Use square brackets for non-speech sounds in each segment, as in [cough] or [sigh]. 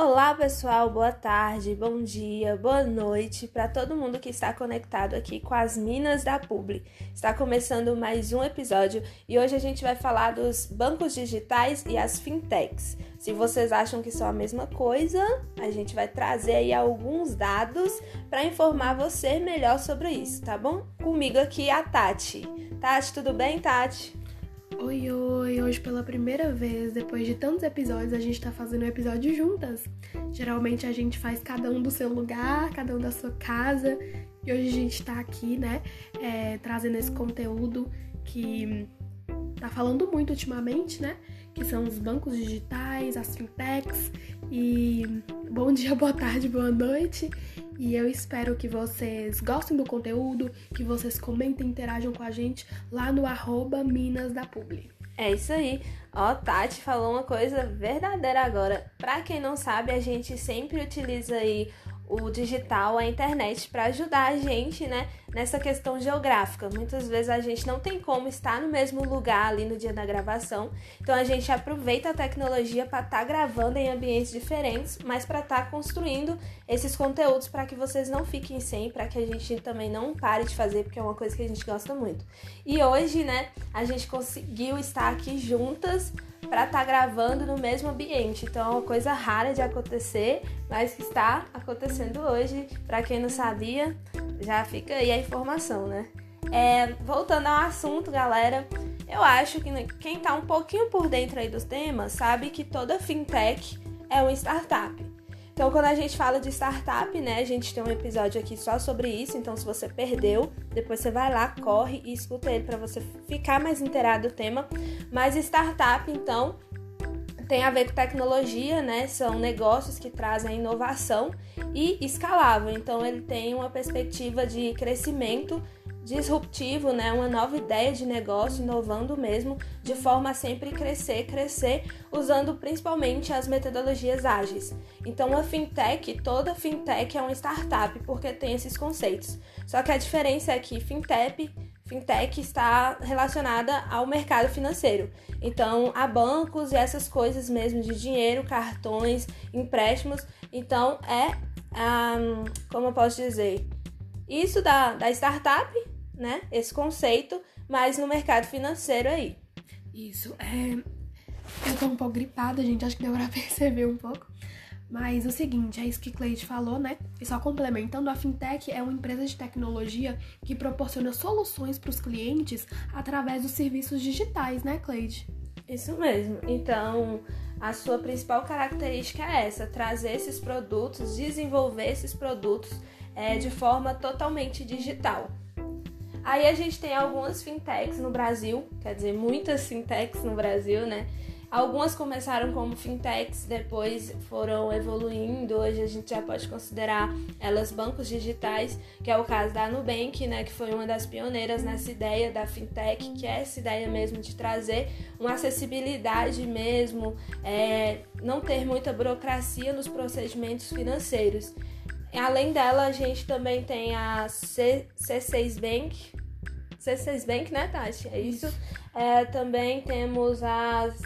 Olá, pessoal, boa tarde, bom dia, boa noite para todo mundo que está conectado aqui com as Minas da Publi. Está começando mais um episódio e hoje a gente vai falar dos bancos digitais e as fintechs. Se vocês acham que são a mesma coisa, a gente vai trazer aí alguns dados para informar você melhor sobre isso, tá bom? Comigo aqui a Tati. Tati, tudo bem, Tati? Oi, oi! Hoje, pela primeira vez, depois de tantos episódios, a gente tá fazendo um episódio juntas. Geralmente a gente faz cada um do seu lugar, cada um da sua casa, e hoje a gente tá aqui, né, é, trazendo esse conteúdo que tá falando muito ultimamente, né? Que são os bancos digitais, as fintechs. E bom dia, [laughs] boa tarde, boa noite. E eu espero que vocês gostem do conteúdo, que vocês comentem, interajam com a gente lá no arroba Minas da Publi. É isso aí. Ó, Tati falou uma coisa verdadeira agora. Pra quem não sabe, a gente sempre utiliza aí o digital, a internet, para ajudar a gente, né, nessa questão geográfica. Muitas vezes a gente não tem como estar no mesmo lugar ali no dia da gravação, então a gente aproveita a tecnologia para estar tá gravando em ambientes diferentes, mas para estar tá construindo esses conteúdos para que vocês não fiquem sem, para que a gente também não pare de fazer, porque é uma coisa que a gente gosta muito. E hoje, né, a gente conseguiu estar aqui juntas para estar tá gravando no mesmo ambiente. Então é uma coisa rara de acontecer, mas que está acontecendo hoje. Para quem não sabia, já fica aí a informação, né? É, voltando ao assunto, galera, eu acho que quem está um pouquinho por dentro aí dos temas sabe que toda fintech é uma startup. Então, quando a gente fala de startup, né, a gente tem um episódio aqui só sobre isso. Então, se você perdeu, depois você vai lá, corre e escuta ele para você ficar mais inteirado do tema. Mas startup, então, tem a ver com tecnologia, né? São negócios que trazem inovação e escalável. Então, ele tem uma perspectiva de crescimento disruptivo, né? Uma nova ideia de negócio, inovando mesmo, de forma a sempre crescer, crescer, usando principalmente as metodologias ágeis. Então, a fintech, toda fintech é uma startup porque tem esses conceitos. Só que a diferença é que fintech fintech está relacionada ao mercado financeiro. Então, a bancos e essas coisas mesmo de dinheiro, cartões, empréstimos. Então, é, um, como eu posso dizer, isso da, da startup né? Esse conceito, mas no mercado financeiro aí. Isso. É... Eu tô um pouco gripada, gente. Acho que deu pra [laughs] perceber um pouco. Mas o seguinte, é isso que Cleide falou, né? E só complementando, a fintech é uma empresa de tecnologia que proporciona soluções para os clientes através dos serviços digitais, né, Cleide? Isso mesmo. Então, a sua principal característica é essa: trazer esses produtos, desenvolver esses produtos é, de forma totalmente digital. Aí a gente tem algumas fintechs no Brasil, quer dizer, muitas fintechs no Brasil, né? Algumas começaram como fintechs, depois foram evoluindo. Hoje a gente já pode considerar elas bancos digitais, que é o caso da Nubank, né, que foi uma das pioneiras nessa ideia da fintech, que é essa ideia mesmo de trazer uma acessibilidade mesmo, é, não ter muita burocracia nos procedimentos financeiros. Além dela, a gente também tem a C, C6 Bank. C6 Bank, né, Tati? É isso. É, também temos as.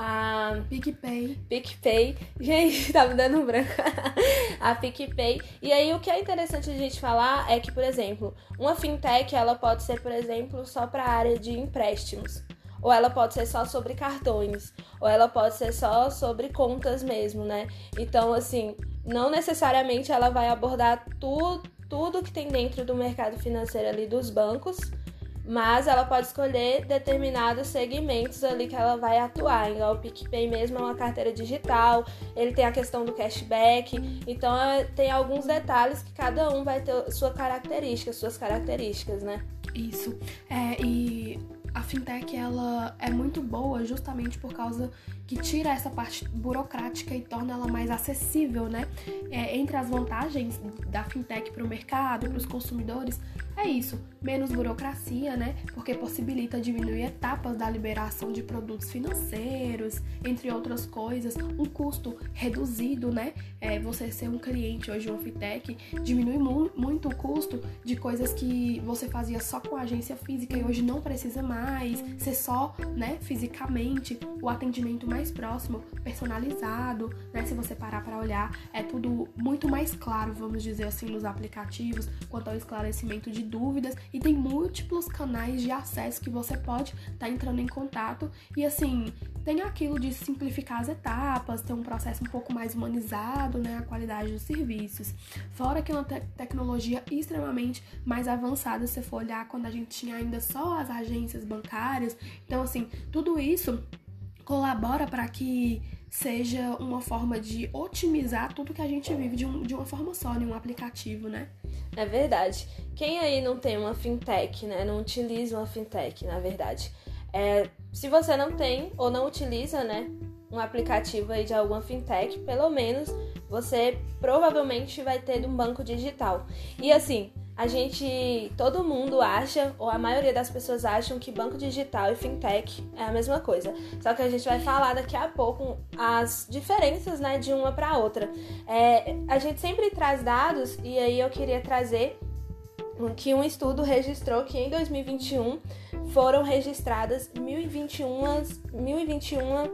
A PicPay. PicPay. Gente, [laughs] tá me dando um branco. [laughs] a PicPay. E aí, o que é interessante a gente falar é que, por exemplo, uma fintech, ela pode ser, por exemplo, só para a área de empréstimos ou ela pode ser só sobre cartões, ou ela pode ser só sobre contas mesmo, né? Então, assim, não necessariamente ela vai abordar tudo, tudo que tem dentro do mercado financeiro ali dos bancos, mas ela pode escolher determinados segmentos ali que ela vai atuar. Igual o PicPay mesmo é uma carteira digital, ele tem a questão do cashback, então é, tem alguns detalhes que cada um vai ter sua característica, suas características, né? Isso. É, e a fintech ela é muito boa justamente por causa que tira essa parte burocrática e torna ela mais acessível, né? É, entre as vantagens da fintech para o mercado, para os consumidores, é isso, menos burocracia, né? Porque possibilita diminuir etapas da liberação de produtos financeiros, entre outras coisas, um custo reduzido, né? É, você ser um cliente hoje uma fintech diminui mu muito o custo de coisas que você fazia só com agência física e hoje não precisa mais ser só, né, fisicamente, o atendimento mais próximo, personalizado, né? Se você parar para olhar, é tudo muito mais claro, vamos dizer assim, nos aplicativos, quanto ao esclarecimento de dúvidas e tem múltiplos canais de acesso que você pode estar tá entrando em contato e assim tem aquilo de simplificar as etapas, ter um processo um pouco mais humanizado, né, a qualidade dos serviços. Fora que é uma te tecnologia extremamente mais avançada se for olhar quando a gente tinha ainda só as agências bancárias. Então assim, tudo isso colabora para que seja uma forma de otimizar tudo que a gente vive de, um, de uma forma só, em um aplicativo, né? É verdade. Quem aí não tem uma fintech, né? Não utiliza uma fintech, na verdade. É, se você não tem ou não utiliza, né? Um aplicativo aí de alguma fintech, pelo menos você provavelmente vai ter um banco digital. E assim, a gente, todo mundo acha, ou a maioria das pessoas acham que banco digital e fintech é a mesma coisa. Só que a gente vai falar daqui a pouco as diferenças, né, de uma para outra. É, a gente sempre traz dados e aí eu queria trazer que um estudo registrou que em 2021 foram registradas 1.021, 1.021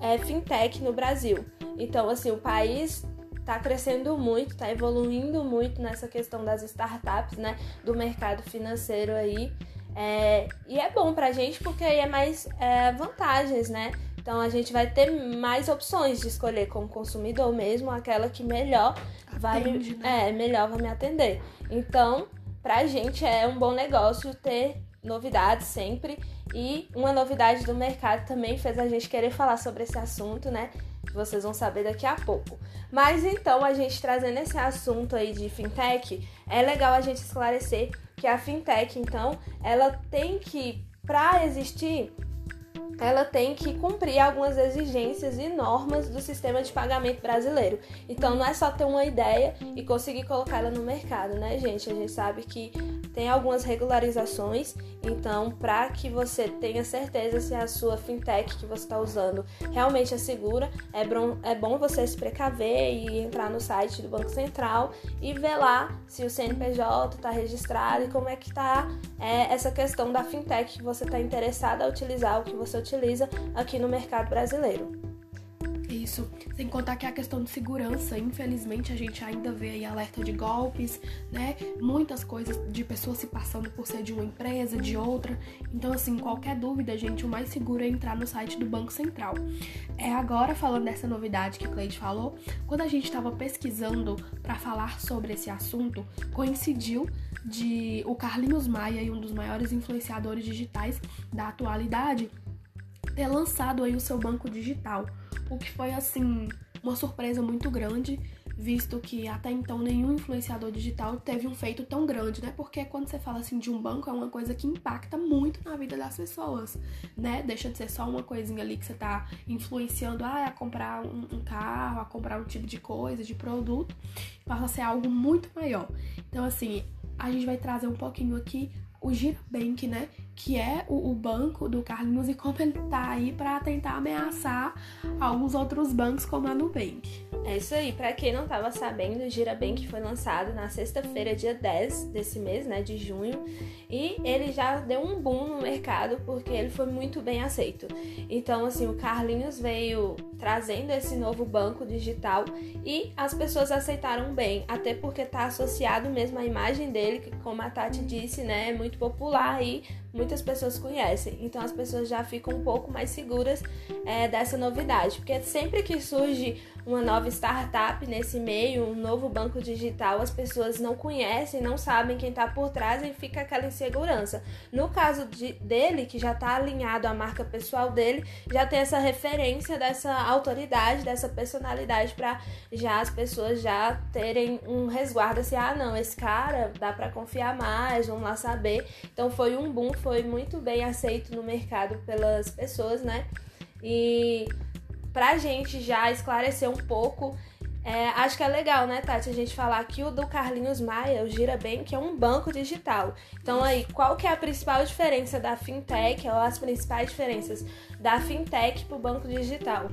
é, fintech no Brasil. Então, assim, o país está crescendo muito, está evoluindo muito nessa questão das startups, né? Do mercado financeiro aí. É, e é bom pra gente porque aí é mais é, vantagens, né? Então a gente vai ter mais opções de escolher como consumidor mesmo, aquela que melhor vai me, né? é, melhor vai me atender. Então, pra gente é um bom negócio ter novidades sempre. E uma novidade do mercado também fez a gente querer falar sobre esse assunto, né? Vocês vão saber daqui a pouco. Mas então, a gente trazendo esse assunto aí de fintech, é legal a gente esclarecer que a fintech, então, ela tem que, para existir, ela tem que cumprir algumas exigências e normas do sistema de pagamento brasileiro. Então não é só ter uma ideia e conseguir colocar ela no mercado, né, gente? A gente sabe que tem algumas regularizações, então para que você tenha certeza se a sua fintech que você está usando realmente é segura, é bom, é bom você se precaver e entrar no site do Banco Central e ver lá se o CNPJ está registrado e como é que está é, essa questão da fintech que você está interessado a utilizar, o que você utiliza aqui no mercado brasileiro. Isso, sem contar que a questão de segurança, infelizmente a gente ainda vê aí alerta de golpes, né? Muitas coisas de pessoas se passando por ser de uma empresa, de outra. Então, assim, qualquer dúvida, gente, o mais seguro é entrar no site do Banco Central. É agora falando dessa novidade que Cleide falou, quando a gente estava pesquisando para falar sobre esse assunto, coincidiu de o Carlinhos Maia, um dos maiores influenciadores digitais da atualidade, ter lançado aí o seu banco digital, o que foi assim uma surpresa muito grande, visto que até então nenhum influenciador digital teve um feito tão grande, né? Porque quando você fala assim de um banco é uma coisa que impacta muito na vida das pessoas, né? Deixa de ser só uma coisinha ali que você tá influenciando ah, a comprar um, um carro, a comprar um tipo de coisa, de produto, passa a ser algo muito maior. Então assim, a gente vai trazer um pouquinho aqui o Girabank, né? Que é o, o, banco do Carlinhos e [laughs] como ele tá aí para tentar ameaçar alguns outros bancos como a Nubank. É isso aí, para quem não tava sabendo, o Girabank foi lançado na sexta-feira, dia 10 desse mês, né, de junho, e ele já deu um boom no mercado porque ele foi muito bem aceito. Então, assim, o Carlinhos veio trazendo esse novo banco digital e as pessoas aceitaram bem, até porque tá associado mesmo à imagem dele, que como a Tati disse, né, é muito popular e muitas pessoas conhecem. Então as pessoas já ficam um pouco mais seguras é, dessa novidade, porque sempre que surge uma nova startup nesse meio, um novo banco digital, as pessoas não conhecem, não sabem quem está por trás e fica aquela insegurança. No caso de, dele, que já está alinhado à marca pessoal dele, já tem essa referência dessa autoridade, dessa personalidade para já as pessoas já terem um resguardo assim, ah não, esse cara dá para confiar mais, vamos lá saber. Então foi um boom, foi muito bem aceito no mercado pelas pessoas, né? E pra gente já esclarecer um pouco É, acho que é legal, né, Tati, a gente falar que o do Carlinhos Maia, o Gira Bem, que é um banco digital. Então aí, qual que é a principal diferença da fintech, ou as principais diferenças da fintech para o banco digital?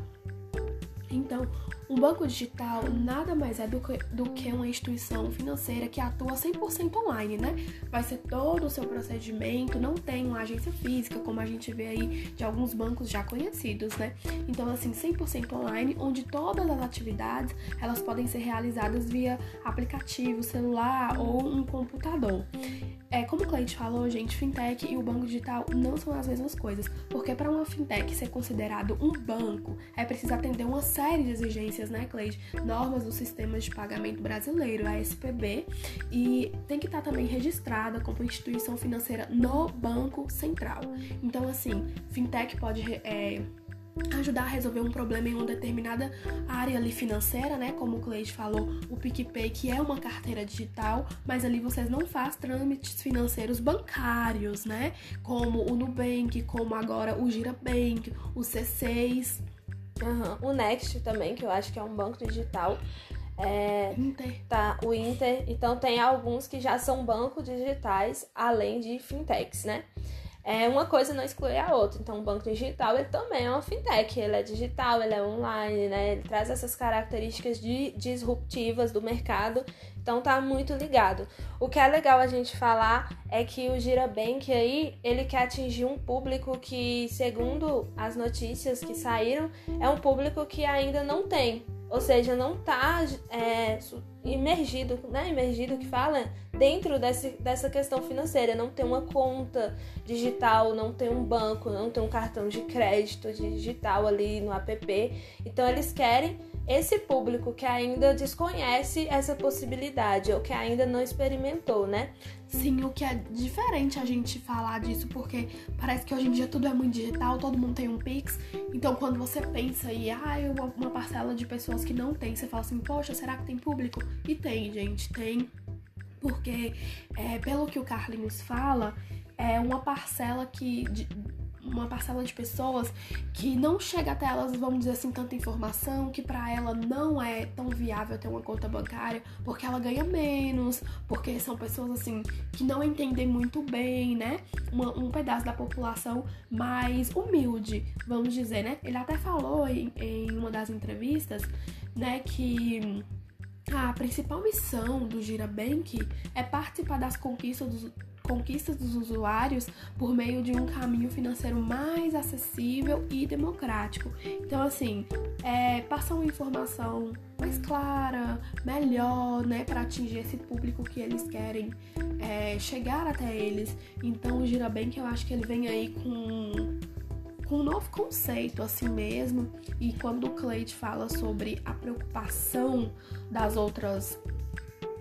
Então, um banco digital nada mais é do que, do que uma instituição financeira que atua 100% online, né? Vai ser todo o seu procedimento, não tem uma agência física, como a gente vê aí de alguns bancos já conhecidos, né? Então, assim, 100% online, onde todas as atividades, elas podem ser realizadas via aplicativo, celular ou um computador. É, como o Cleide falou, gente, fintech e o banco digital não são as mesmas coisas, porque para uma fintech ser considerado um banco, é preciso atender uma série de exigências, né, Cleide? Normas do sistema de pagamento brasileiro, a SPB, e tem que estar também registrada como instituição financeira no Banco Central. Então, assim, fintech pode é, ajudar a resolver um problema em uma determinada área ali financeira, né? Como o Cleide falou, o PicPay, que é uma carteira digital, mas ali vocês não fazem trâmites financeiros bancários, né? Como o Nubank, como agora o Girabank, o C6. Uhum. O Next também, que eu acho que é um banco digital. É, Inter. Tá, o Inter. Então tem alguns que já são bancos digitais, além de fintechs, né? é, uma coisa não exclui a outra. Então, o banco digital ele também é uma fintech, ele é digital, ele é online, né? Ele traz essas características de, disruptivas do mercado. Então, tá muito ligado. O que é legal a gente falar é que o Girabank aí, ele quer atingir um público que, segundo as notícias que saíram, é um público que ainda não tem ou seja, não está é, imergido, né? Imergido que fala dentro desse, dessa questão financeira, não tem uma conta digital, não tem um banco, não tem um cartão de crédito digital ali no app. Então eles querem esse público que ainda desconhece essa possibilidade ou que ainda não experimentou, né? Sim, o que é diferente a gente falar disso, porque parece que hoje em dia tudo é muito digital, todo mundo tem um Pix. Então, quando você pensa e ah, uma, parcela de pessoas que não tem, você fala assim, poxa, será que tem público? E tem, gente, tem. Porque, é, pelo que o Carlinhos fala, é uma parcela que. De, uma parcela de pessoas que não chega até elas, vamos dizer assim, tanta informação, que para ela não é tão viável ter uma conta bancária, porque ela ganha menos, porque são pessoas assim que não entendem muito bem, né? Uma, um pedaço da população mais humilde, vamos dizer, né? Ele até falou em, em uma das entrevistas, né, que a principal missão do Girabank é participar das conquistas dos conquistas dos usuários por meio de um caminho financeiro mais acessível e democrático. Então, assim, é, passar uma informação mais clara, melhor, né, para atingir esse público que eles querem é, chegar até eles. Então, o Girabank, eu acho que ele vem aí com com um novo conceito assim mesmo. E quando o Cleide fala sobre a preocupação das outras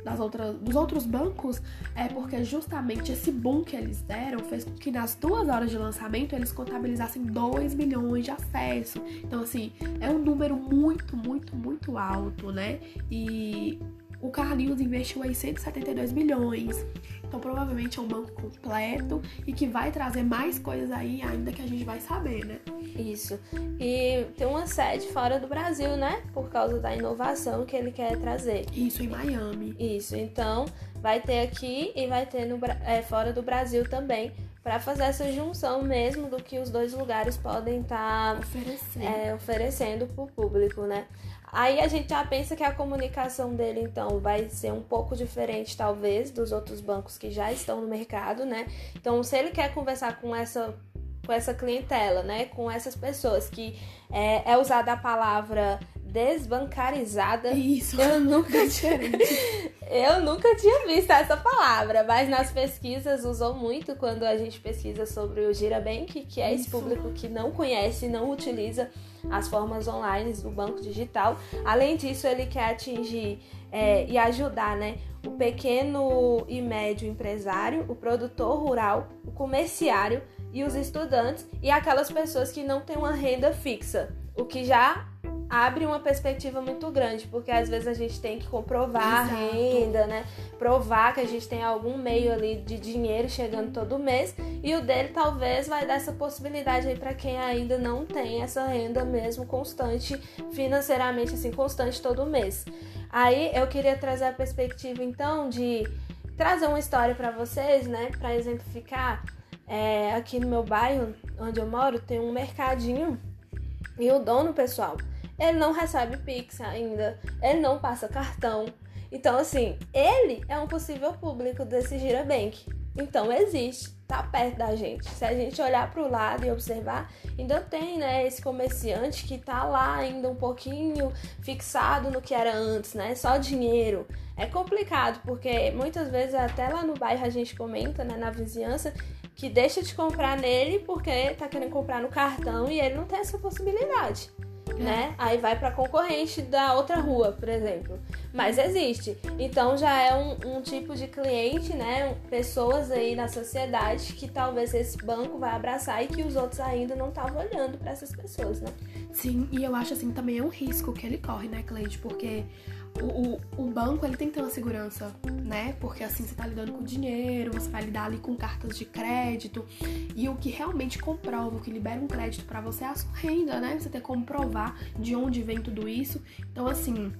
das outras, dos outros bancos é porque justamente esse boom que eles deram fez com que nas duas horas de lançamento eles contabilizassem 2 milhões de acessos. Então, assim, é um número muito, muito, muito alto, né? E o Carlinhos investiu aí 172 milhões. Então, provavelmente é um banco completo e que vai trazer mais coisas aí ainda que a gente vai saber, né? Isso. E tem uma sede fora do Brasil, né? Por causa da inovação que ele quer trazer. Isso, em Miami. Isso. Então, vai ter aqui e vai ter no, é, fora do Brasil também para fazer essa junção mesmo do que os dois lugares podem estar tá, oferecendo, é, oferecendo para o público, né? Aí a gente já pensa que a comunicação dele, então, vai ser um pouco diferente, talvez, dos outros bancos que já estão no mercado, né? Então, se ele quer conversar com essa, com essa clientela, né? Com essas pessoas que é, é usada a palavra desbancarizada. Isso, eu nunca tinha [laughs] Eu nunca tinha visto essa palavra, mas nas pesquisas usou muito quando a gente pesquisa sobre o Girabank, que é esse público que não conhece, não utiliza as formas online do banco digital. Além disso, ele quer atingir é, e ajudar né, o pequeno e médio empresário, o produtor rural, o comerciário e os estudantes e aquelas pessoas que não têm uma renda fixa, o que já abre uma perspectiva muito grande, porque às vezes a gente tem que comprovar Exato. a renda, né? Provar que a gente tem algum meio ali de dinheiro chegando todo mês, e o dele talvez vai dar essa possibilidade aí para quem ainda não tem essa renda mesmo constante, financeiramente assim, constante todo mês. Aí eu queria trazer a perspectiva então de trazer uma história para vocês, né, para exemplificar. É, aqui no meu bairro, onde eu moro, tem um mercadinho e o dono, pessoal, ele não recebe Pix ainda, ele não passa cartão. Então, assim, ele é um possível público desse Girabank. Então, existe, tá perto da gente. Se a gente olhar para o lado e observar, ainda tem, né, esse comerciante que tá lá ainda um pouquinho fixado no que era antes, né? Só dinheiro. É complicado, porque muitas vezes até lá no bairro a gente comenta, né, na vizinhança, que deixa de comprar nele porque tá querendo comprar no cartão e ele não tem essa possibilidade. Né? Aí vai para concorrente da outra rua, por exemplo. Mas existe. Então já é um, um, tipo de cliente, né? Pessoas aí na sociedade que talvez esse banco vai abraçar e que os outros ainda não estavam olhando para essas pessoas, né? Sim, e eu acho assim também é um risco que ele corre, né, Cleide? Porque o, o, o, banco ele tem que ter uma segurança, né? Porque assim você tá lidando com dinheiro, você vai lidar ali com cartas de crédito. E o que realmente comprova, o que libera um crédito para você é a sua renda, né? Você ter como provar de onde vem tudo isso. Então, assim,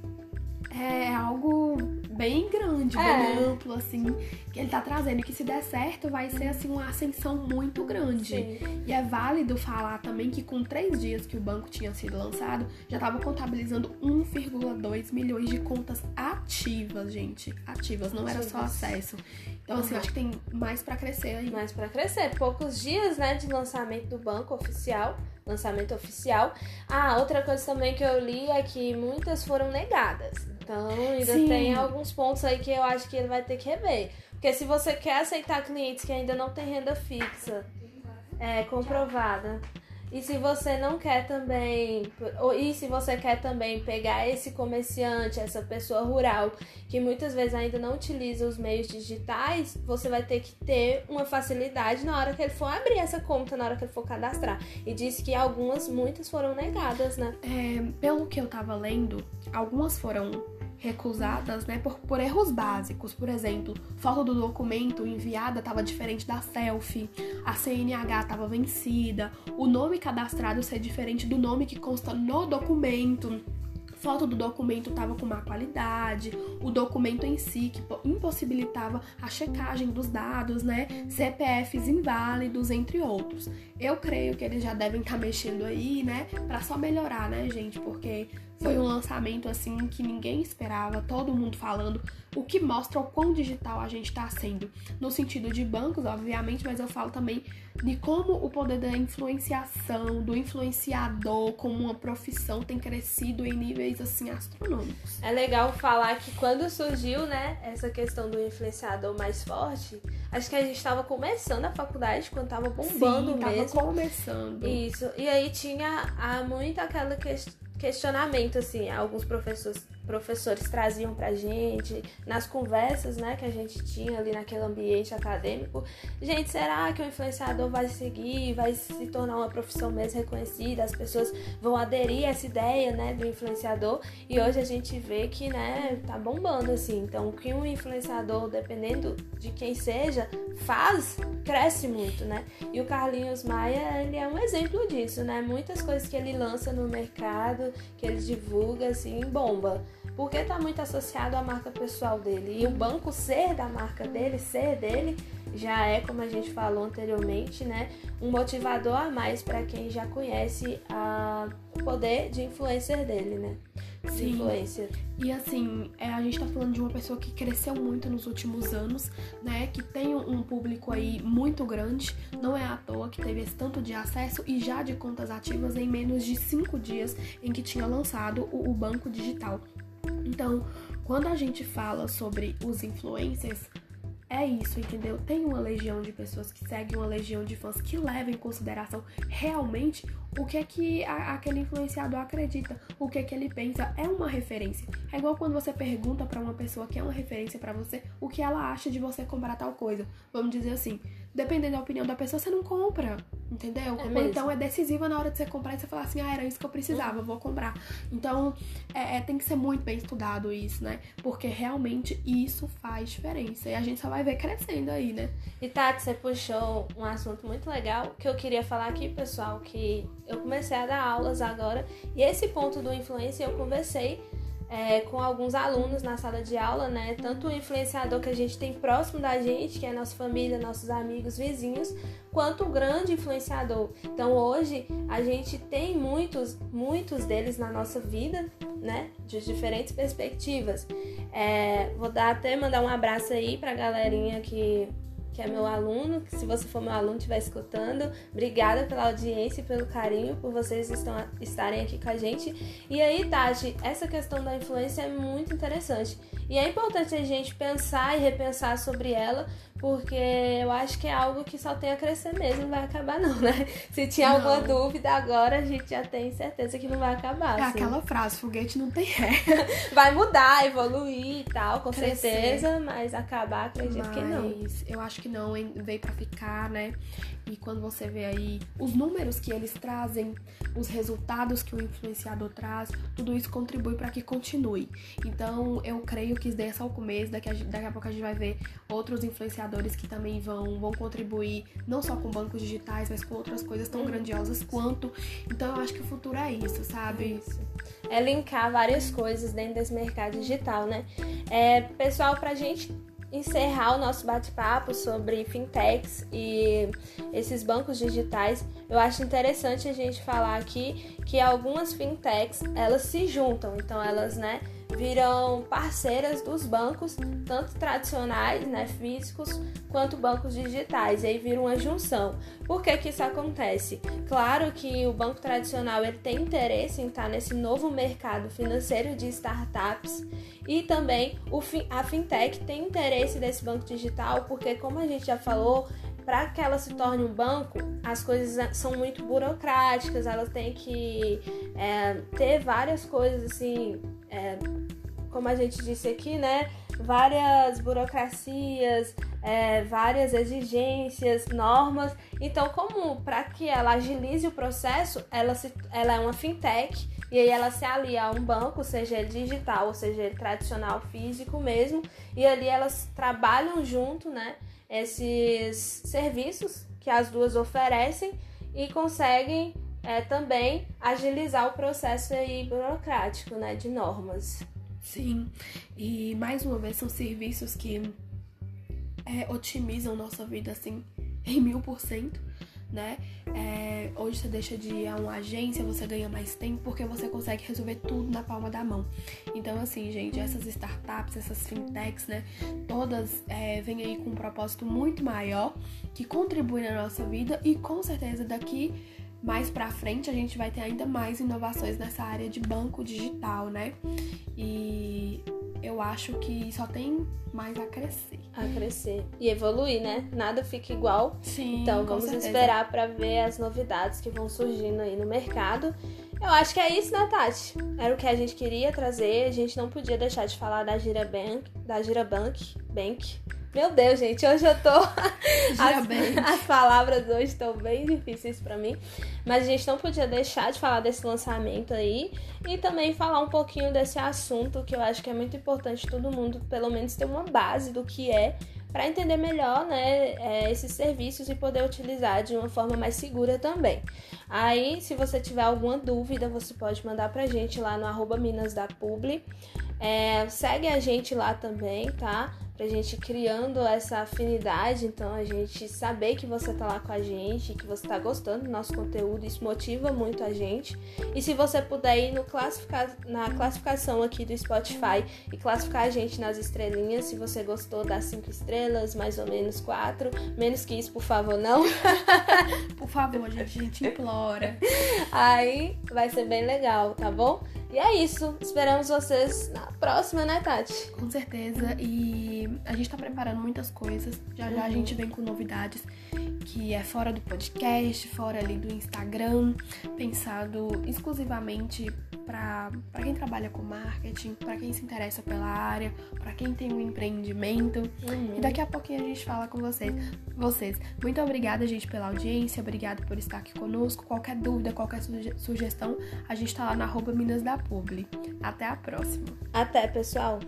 é algo bem grande, É. bem amplo, assim, que ele tá trazendo. Que se der certo, vai ser assim uma ascensão muito grande. Sim. E é válido falar também que com três dias que o banco tinha sido lançado, já estava contabilizando 1,2 milhões de contas ativas, gente. Ativas, não era só acesso. Então, assim, eu acho que tem mais pra crescer aí. Mas para crescer, poucos dias, né, de lançamento do banco oficial, lançamento oficial. Ah, outra coisa também que eu li é que muitas foram negadas. Então, ainda Sim. tem alguns pontos aí que eu acho que ele vai ter que rever. Porque se você quer aceitar clientes que ainda não têm renda fixa, é, comprovada. E se você não quer também, e se você quer também pegar esse comerciante, essa pessoa rural, que muitas vezes ainda não utiliza os meios digitais, você vai ter que ter uma facilidade na hora que ele for abrir essa conta, na hora que ele for cadastrar. E disse que algumas, muitas foram negadas, né? É, pelo que eu tava lendo, algumas foram recusadas, né, por, por erros básicos. Por exemplo, foto do documento enviada estava diferente da selfie, a CNH estava vencida, o nome cadastrado ser diferente do nome que consta no documento. Foto do documento estava com má qualidade, o documento em si que po- impossibilitava a checagem dos dados, né? CPFs inválidos, entre outros. Eu creio que eles já devem estar mexendo aí, né? Pra só melhorar, né, gente? Porque foi um lançamento assim que ninguém esperava, todo mundo falando, o que mostra o quão digital a gente tá sendo. No sentido de bancos, obviamente, mas eu falo também de como o poder da influenciação, do influenciador como uma profissão tem crescido em níveis assim astronômicos. É legal falar que quando surgiu, né, essa questão do influenciador mais forte, acho que a gente estava começando a faculdade, quando tava bombando Sim, tava mesmo. começando. Isso. E aí tinha ah, muito aquele ques- questionamento, assim, alguns professores, professores traziam pra gente, nas conversas, né, que a gente tinha ali naquele ambiente acadêmico. Gente, será que o influenciador vai seguir, vai se tornar uma profissão mesmo reconhecida? As pessoas vão aderir a essa ideia, né, do influenciador? E hoje a gente vê que, né, tá bombando, assim. Então, o que um influenciador, dependendo de quem seja, faz, cresce muito, né? E o Carlinhos Maia, ele é um exemplo disso, né? Muitas coisas que ele lança no mercado, que ele divulga, assim, bomba. Porque tá muito associado à marca pessoal dele. E o banco ser da marca dele, ser dele, já é, como a gente falou anteriormente, né? Um motivador a mais para quem já conhece a, o poder de influencer dele, né? De Sim. influencer. E assim, é, a gente tá falando de uma pessoa que cresceu muito nos últimos anos, né? Que tem um um público aí muito grande. Não é à toa que teve esse tanto de acesso e já de contas ativas em menos de cinco dias em que tinha lançado o, o banco digital. Então, quando a gente fala sobre os influencers, é isso, entendeu? Tem uma legião de pessoas que seguem, uma legião de fãs que levam em consideração realmente o que é que a- aquele influenciador acredita, o que é que ele pensa, é uma referência. É igual quando você pergunta pra uma pessoa que é uma referência pra você, o que ela acha de você comprar tal coisa. Vamos dizer assim, dependendo da opinião da pessoa, você não compra. Entendeu? É Ou então é decisiva na hora de você comprar e você falar assim, ah, era isso que eu precisava, vou comprar. Então, é, é, tem que ser muito bem estudado isso, né? Porque realmente isso faz diferença. E a gente só vai ver crescendo aí, né? E Tati, você puxou um assunto muito legal que eu queria falar aqui, pessoal, que eu comecei a dar aulas agora e esse ponto do influência eu conversei é, com alguns alunos na sala de aula, né? Tanto o influenciador que a gente tem próximo da gente, que é nossa família, nossos amigos, vizinhos, quanto o grande influenciador. Então hoje a gente tem muitos, muitos deles na nossa vida, né? De diferentes perspectivas. É, vou dar até mandar um abraço aí pra galerinha que que é meu aluno, que se você for meu aluno estiver escutando, obrigada pela audiência e pelo carinho, por vocês estão, estarem aqui com a gente. E aí, Tati, essa questão da influência é muito interessante. E é importante a gente pensar e repensar sobre ela, porque eu acho que é algo que só tem a crescer mesmo, não vai acabar não, né? [laughs] Se tinha Não. alguma dúvida agora, a gente já tem certeza que não vai acabar. É assim. aquela frase, foguete não tem ré. [laughs] Vai mudar, evoluir e tal, com Crescer. certeza, mas acabar, acredito que não. Mas eu acho que não, hein? veio pra ficar, né? E quando você vê aí os números que eles trazem, os resultados que o influenciador traz, tudo isso contribui para que continue. Então eu creio que isso daí é só o começo, daqui a, daqui a pouco a gente vai ver outros influenciadores que também vão, vão contribuir, não só com bancos digitais, mas com outras coisas tão grandiosas quanto. Então eu acho que o futuro é isso, sabe? Isso. É linkar várias coisas dentro desse mercado digital, né? É, pessoal, pra gente encerrar o nosso bate-papo sobre fintechs e esses bancos digitais, eu acho interessante a gente falar aqui que algumas fintechs, elas se juntam, então elas, né, viram parceiras dos bancos, tanto tradicionais, né, físicos, quanto bancos digitais, e aí vira uma junção. Por que que isso acontece? Claro que o banco tradicional ele tem interesse em estar nesse novo mercado financeiro de startups e também a fintech tem interesse desse banco digital, porque como a gente já falou, para que ela se torne um banco, as coisas são muito burocráticas, ela tem que é, ter várias coisas assim, é, como a gente disse aqui, né? Várias burocracias, é, várias exigências, normas. Então, como para que ela agilize o processo, ela, se, ela é uma fintech e aí ela se alia a um banco, seja ele digital ou seja ele tradicional, físico mesmo, e ali elas trabalham junto, né? Esses serviços que as duas oferecem e conseguem é, também agilizar o processo aí burocrático, né? De normas. Sim, e mais uma vez são serviços que é, otimizam nossa vida assim [laughs] em mil por cento, né? É, hoje você deixa de ir a uma agência, você ganha mais tempo porque você consegue resolver tudo na palma da mão. Então, assim, gente, essas startups, essas fintechs, né? Todas é, vêm aí com um propósito muito maior que contribui na nossa vida e com certeza daqui mais pra frente a gente vai ter ainda mais inovações nessa área de banco digital, né? E eu acho que só tem mais a crescer. A crescer e evoluir, né? Nada fica igual. Sim. Então vamos certeza. esperar para ver as novidades que vão surgindo aí no mercado. Eu acho que é isso, né, Tati? Era o que a gente queria trazer. A gente não podia deixar de falar da Girabank, da Girabank, Bank. Meu Deus, gente, hoje eu tô [laughs] as, [laughs] as palavras hoje estão bem difíceis para mim, mas a gente não podia deixar de falar desse lançamento aí e também falar um pouquinho desse assunto que eu acho que é muito importante todo mundo, pelo menos ter uma base do que é para entender melhor né, é, esses serviços e poder utilizar de uma forma mais segura também. Aí, se você tiver alguma dúvida, você pode mandar pra gente lá no arroba Minas da Publi. É, segue a gente lá também, tá? Pra gente criando essa afinidade, então a gente saber que você tá lá com a gente, que você tá gostando do nosso conteúdo, isso motiva muito a gente. E se você puder ir no na classificação aqui do Spotify e classificar a gente nas estrelinhas, se você gostou das cinco estrelas, mais ou menos quatro, menos que isso, por favor, não. [laughs] Por favor, gente, a gente implora. Aí vai ser bem legal, tá bom? E é isso. Esperamos vocês na próxima, né, Tati? Com certeza. E a gente tá preparando muitas coisas. Já já a Uhum. gente vem com novidades. que é fora do podcast, fora ali do Instagram, pensado exclusivamente para quem trabalha com marketing, para quem se interessa pela área, para quem tem um empreendimento. Uhum. E daqui a pouquinho a gente fala com vocês. Vocês, muito obrigada, gente, pela audiência, obrigada por estar aqui conosco. Qualquer dúvida, qualquer sugestão, a gente tá lá na arroba Minas da Publi. Até a próxima. Até, pessoal!